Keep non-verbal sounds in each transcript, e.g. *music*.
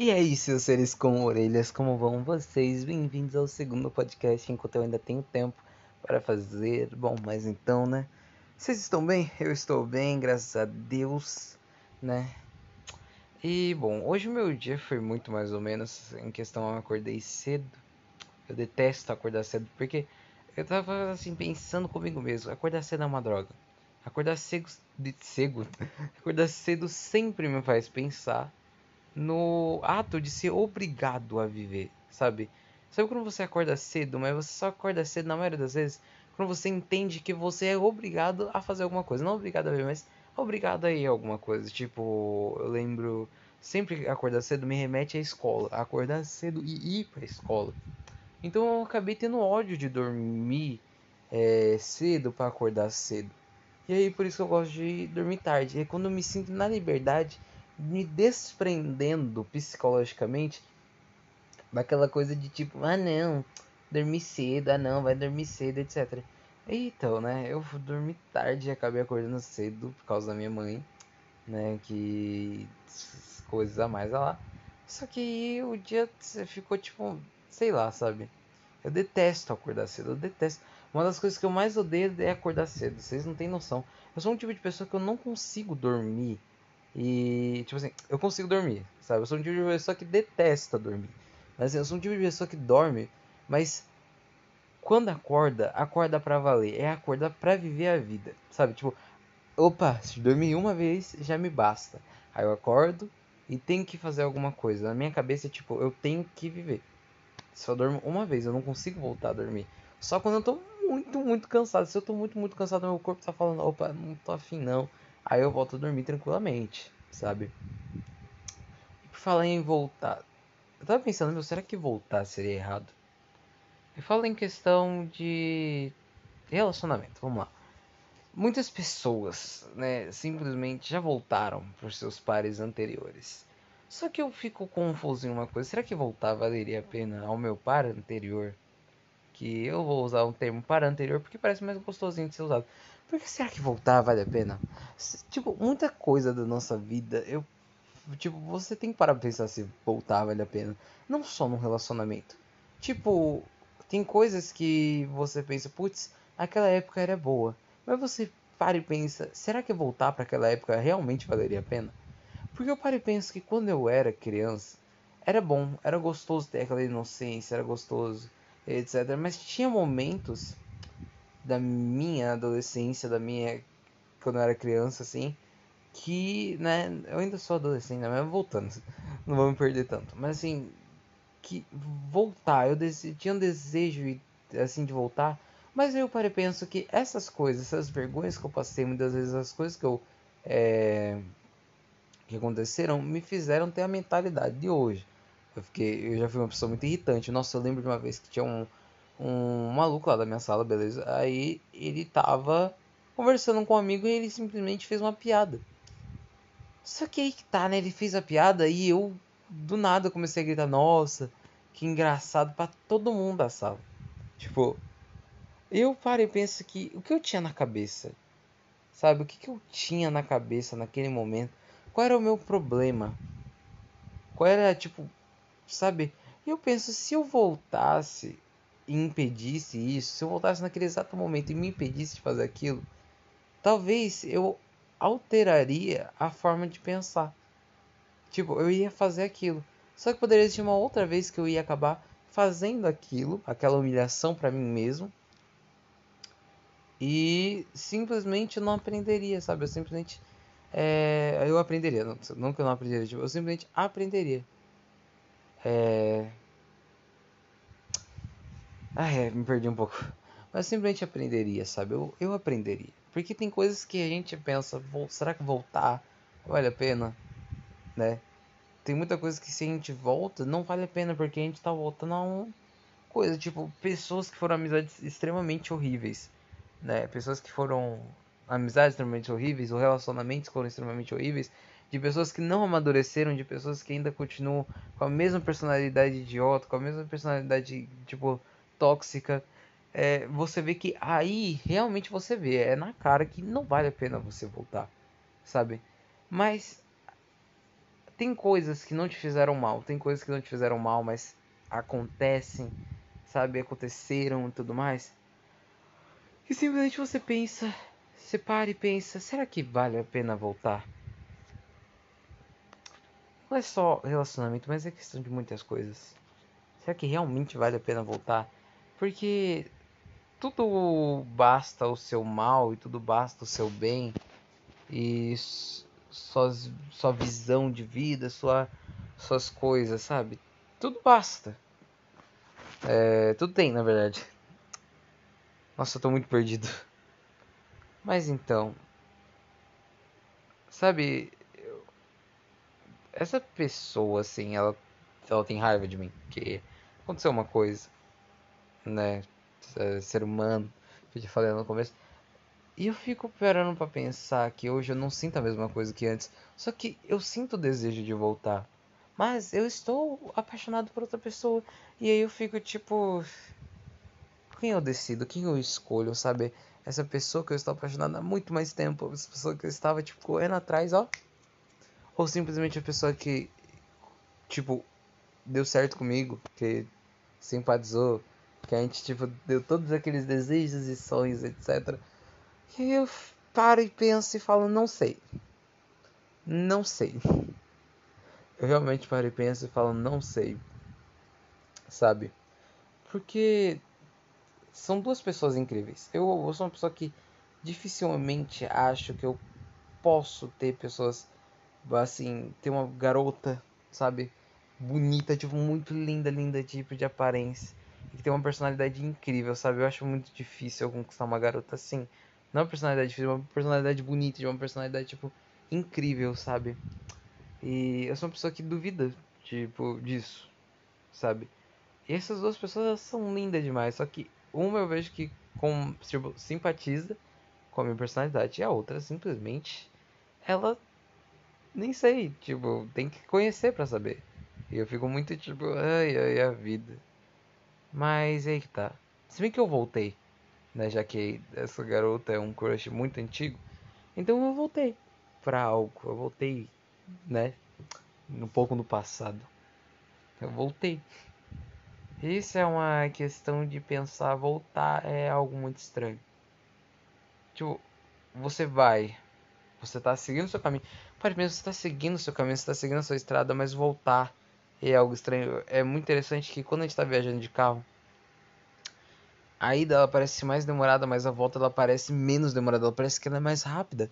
E aí, seus seres com orelhas, como vão vocês? Bem-vindos ao segundo podcast, enquanto eu ainda tenho tempo para fazer. Bom, mas então, né? Vocês estão bem? Eu estou bem, graças a Deus, né? E, bom, hoje o meu dia foi muito mais ou menos em questão, eu acordei cedo. Eu detesto acordar cedo, porque eu tava, assim, pensando comigo mesmo, acordar cedo é uma droga. Acordar cedo, cedo, *laughs* acordar cedo sempre me faz pensar no ato de ser obrigado a viver, sabe? Sabe quando você acorda cedo, mas você só acorda cedo na maioria das vezes quando você entende que você é obrigado a fazer alguma coisa, não obrigado a viver, mas obrigado a ir a alguma coisa. Tipo, eu lembro sempre acordar cedo me remete à escola, acordar cedo e ir para escola. Então eu acabei tendo ódio de dormir é, cedo para acordar cedo. E aí por isso eu gosto de dormir tarde. É quando eu me sinto na liberdade me desprendendo psicologicamente daquela coisa de tipo, ah não, dormir cedo, ah não, vai dormir cedo, etc. Então, né, eu dormi tarde e acabei acordando cedo por causa da minha mãe, né, que coisas a mais lá. Só que o dia ficou tipo, sei lá, sabe? Eu detesto acordar cedo, eu detesto. Uma das coisas que eu mais odeio é acordar cedo, vocês não têm noção. Eu sou um tipo de pessoa que eu não consigo dormir e, tipo assim, eu consigo dormir, sabe? Eu sou um tipo de pessoa que detesta dormir. Mas assim, eu sou um tipo de pessoa que dorme, mas quando acorda, acorda pra valer. É acordar pra viver a vida, sabe? Tipo, opa, se dormir uma vez já me basta. Aí eu acordo e tenho que fazer alguma coisa. Na minha cabeça, tipo, eu tenho que viver. Eu dormo uma vez, eu não consigo voltar a dormir. Só quando eu tô muito, muito cansado. Se eu tô muito, muito cansado, meu corpo tá falando, opa, não tô afim não. Aí eu volto a dormir tranquilamente, sabe? E por falar em voltar. Eu tava pensando, meu, será que voltar seria errado? Eu falo em questão de relacionamento, vamos lá. Muitas pessoas, né, simplesmente já voltaram para os seus pares anteriores. Só que eu fico confuso em uma coisa. Será que voltar valeria a pena ao meu par anterior? Que eu vou usar um termo para anterior porque parece mais gostosinho de ser usado. Por que será que voltar vale a pena? Tipo, muita coisa da nossa vida, eu. Tipo, você tem que parar pra pensar se voltar vale a pena. Não só no relacionamento. Tipo, tem coisas que você pensa, putz, aquela época era boa. Mas você para e pensa, será que voltar para aquela época realmente valeria a pena? Porque eu paro e penso que quando eu era criança, era bom, era gostoso ter aquela inocência, era gostoso, etc. Mas tinha momentos da minha adolescência, da minha. quando eu era criança, assim. Que, né, eu ainda sou adolescente, né, mas voltando, *laughs* não vou me perder tanto. Mas assim, que voltar, eu tinha um desejo, assim, de voltar. Mas eu parei penso que essas coisas, essas vergonhas que eu passei, muitas vezes as coisas que eu. É, que aconteceram, me fizeram ter a mentalidade de hoje. Eu fiquei, eu já fui uma pessoa muito irritante. Nossa, eu lembro de uma vez que tinha um, um maluco lá da minha sala, beleza? Aí ele tava conversando com um amigo e ele simplesmente fez uma piada. Só que aí que tá, né? Ele fez a piada e eu do nada comecei a gritar, nossa, que engraçado para todo mundo da sala. Tipo, eu paro e penso que o que eu tinha na cabeça? Sabe, o que, que eu tinha na cabeça naquele momento? Qual era o meu problema? Qual era, tipo, sabe? Eu penso, se eu voltasse e impedisse isso, se eu voltasse naquele exato momento e me impedisse de fazer aquilo, talvez eu alteraria a forma de pensar. Tipo, eu ia fazer aquilo. Só que poderia existir uma outra vez que eu ia acabar fazendo aquilo, aquela humilhação para mim mesmo. E simplesmente eu não aprenderia, sabe? Eu simplesmente. É, eu aprenderia, não, não que eu não aprenderia, tipo, eu simplesmente aprenderia. É, ah, é, me perdi um pouco. Mas simplesmente aprenderia, sabe? Eu, eu aprenderia. Porque tem coisas que a gente pensa, será que voltar vale a pena? Né? Tem muita coisa que se a gente volta, não vale a pena, porque a gente tá voltando a uma coisa, tipo, pessoas que foram amizades extremamente horríveis, né? Pessoas que foram amizades extremamente horríveis, ou relacionamentos foram extremamente horríveis, de pessoas que não amadureceram, de pessoas que ainda continuam com a mesma personalidade idiota, com a mesma personalidade, tipo, tóxica, é, você vê que aí realmente você vê, é na cara que não vale a pena você voltar, sabe? Mas tem coisas que não te fizeram mal, tem coisas que não te fizeram mal, mas acontecem, sabe, aconteceram e tudo mais. E simplesmente você pensa, você para e pensa, será que vale a pena voltar? Não é só relacionamento, mas é questão de muitas coisas. Será que realmente vale a pena voltar? Porque tudo basta o seu mal e tudo basta o seu bem e sua, sua visão de vida, sua, suas coisas, sabe? Tudo basta. É, tudo tem, na verdade. Nossa, eu tô muito perdido. Mas então. Sabe. essa pessoa, assim, ela, ela tem raiva de mim. Que aconteceu uma coisa. Né? Ser humano. Que eu já falei no começo. E eu fico parando para pensar que hoje eu não sinto a mesma coisa que antes. Só que eu sinto o desejo de voltar. Mas eu estou apaixonado por outra pessoa. E aí eu fico tipo. Quem eu decido? Quem eu escolho, sabe? Essa pessoa que eu estou apaixonado há muito mais tempo. Essa pessoa que eu estava, tipo, correndo atrás, ó. Ou simplesmente a pessoa que, tipo, deu certo comigo. Que simpatizou. Que a gente, tipo, deu todos aqueles desejos e sonhos, etc. E eu paro e penso e falo, não sei. Não sei. Eu realmente paro e penso e falo, não sei. Sabe? Porque são duas pessoas incríveis. Eu, eu sou uma pessoa que dificilmente acho que eu posso ter pessoas assim, ter uma garota, sabe, bonita, tipo muito linda, linda tipo de aparência e que tem uma personalidade incrível, sabe? Eu acho muito difícil eu conquistar uma garota assim. Não uma personalidade difícil, uma personalidade bonita, de uma personalidade, tipo, incrível, sabe? E eu sou uma pessoa que duvida, tipo, disso, sabe? E essas duas pessoas são lindas demais, só que uma eu vejo que com, tipo, simpatiza com a minha personalidade e a outra simplesmente ela nem sei, tipo, tem que conhecer para saber. E eu fico muito tipo, ai, ai, a vida. Mas aí que tá. Se bem que eu voltei né? Já que essa garota é um crush muito antigo. Então eu voltei para algo. Eu voltei, né? Um pouco no passado. Eu voltei. Isso é uma questão de pensar, voltar é algo muito estranho. Tipo, você vai, você tá seguindo seu caminho. Pode mesmo, você tá seguindo seu caminho, você tá seguindo a sua estrada, mas voltar é algo estranho. É muito interessante que quando a gente tá viajando de carro, a ida ela parece mais demorada, mas a volta ela parece menos demorada. Ela parece que ela é mais rápida,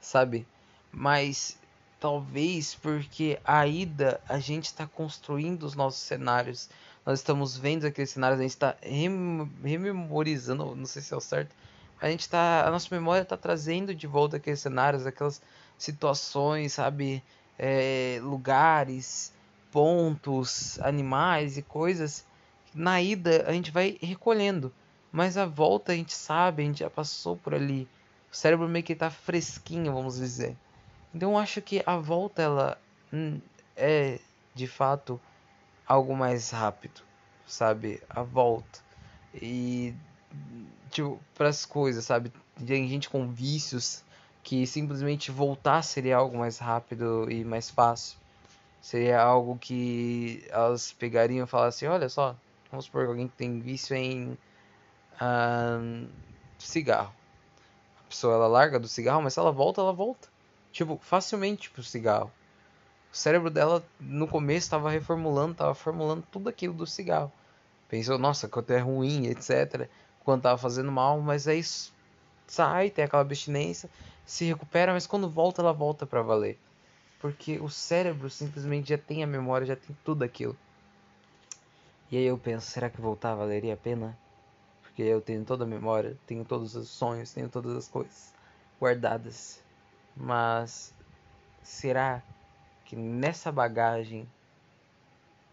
sabe? Mas talvez porque a ida a gente está construindo os nossos cenários. Nós estamos vendo aqueles cenários, a gente está rem rememorizando, não sei se é o certo. A gente tá, a nossa memória está trazendo de volta aqueles cenários, aquelas situações, sabe? É, lugares, pontos, animais e coisas na ida a gente vai recolhendo, mas a volta a gente sabe, a gente já passou por ali. O cérebro meio que tá fresquinho, vamos dizer. Então eu acho que a volta ela hum, é de fato algo mais rápido, sabe? A volta. E tipo, para as coisas, sabe? Tem gente com vícios que simplesmente voltar seria algo mais rápido e mais fácil. Seria algo que elas pegariam e falassem: olha só, Vamos supor que alguém tem vício em cigarro. A pessoa ela larga do cigarro, mas se ela volta, ela volta. Tipo, facilmente pro cigarro. O cérebro dela no começo estava reformulando, estava formulando tudo aquilo do cigarro. Pensou, nossa, quanto é ruim, etc. Quanto estava fazendo mal, mas aí sai, tem aquela abstinência, se recupera, mas quando volta, ela volta para valer. Porque o cérebro simplesmente já tem a memória, já tem tudo aquilo. E aí eu penso, será que voltar valeria a pena? Porque eu tenho toda a memória, tenho todos os sonhos, tenho todas as coisas guardadas. Mas será que nessa bagagem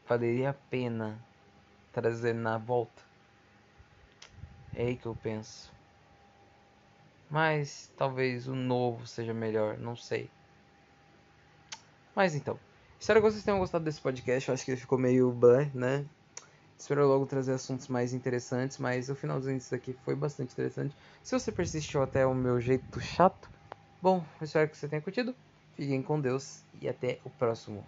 valeria a pena trazer na volta? É aí que eu penso. Mas talvez o novo seja melhor, não sei. Mas então, espero que vocês tenham gostado desse podcast. Eu acho que ele ficou meio blé, né? Espero logo trazer assuntos mais interessantes, mas o finalzinho disso aqui foi bastante interessante. Se você persistiu até o meu jeito chato, bom, espero que você tenha curtido. Fiquem com Deus e até o próximo.